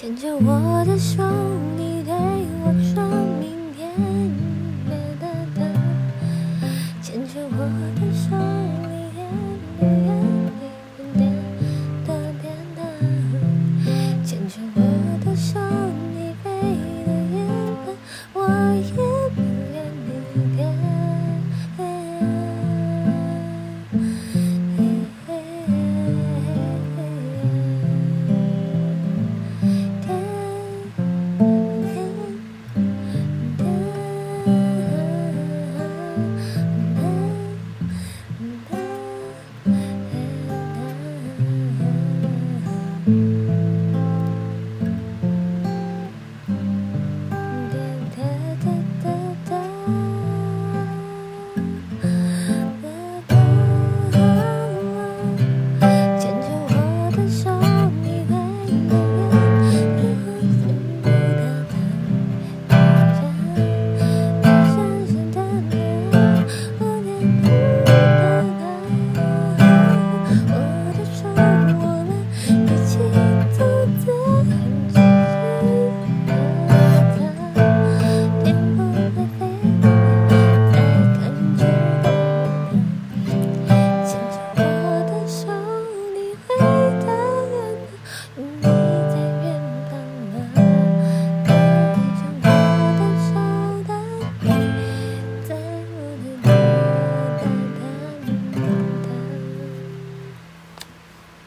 牵着我的手，你对我说明天约的等。牵着我的手，你也不愿离点离的点的。牵着我的手，你背的影子，我也不愿离的。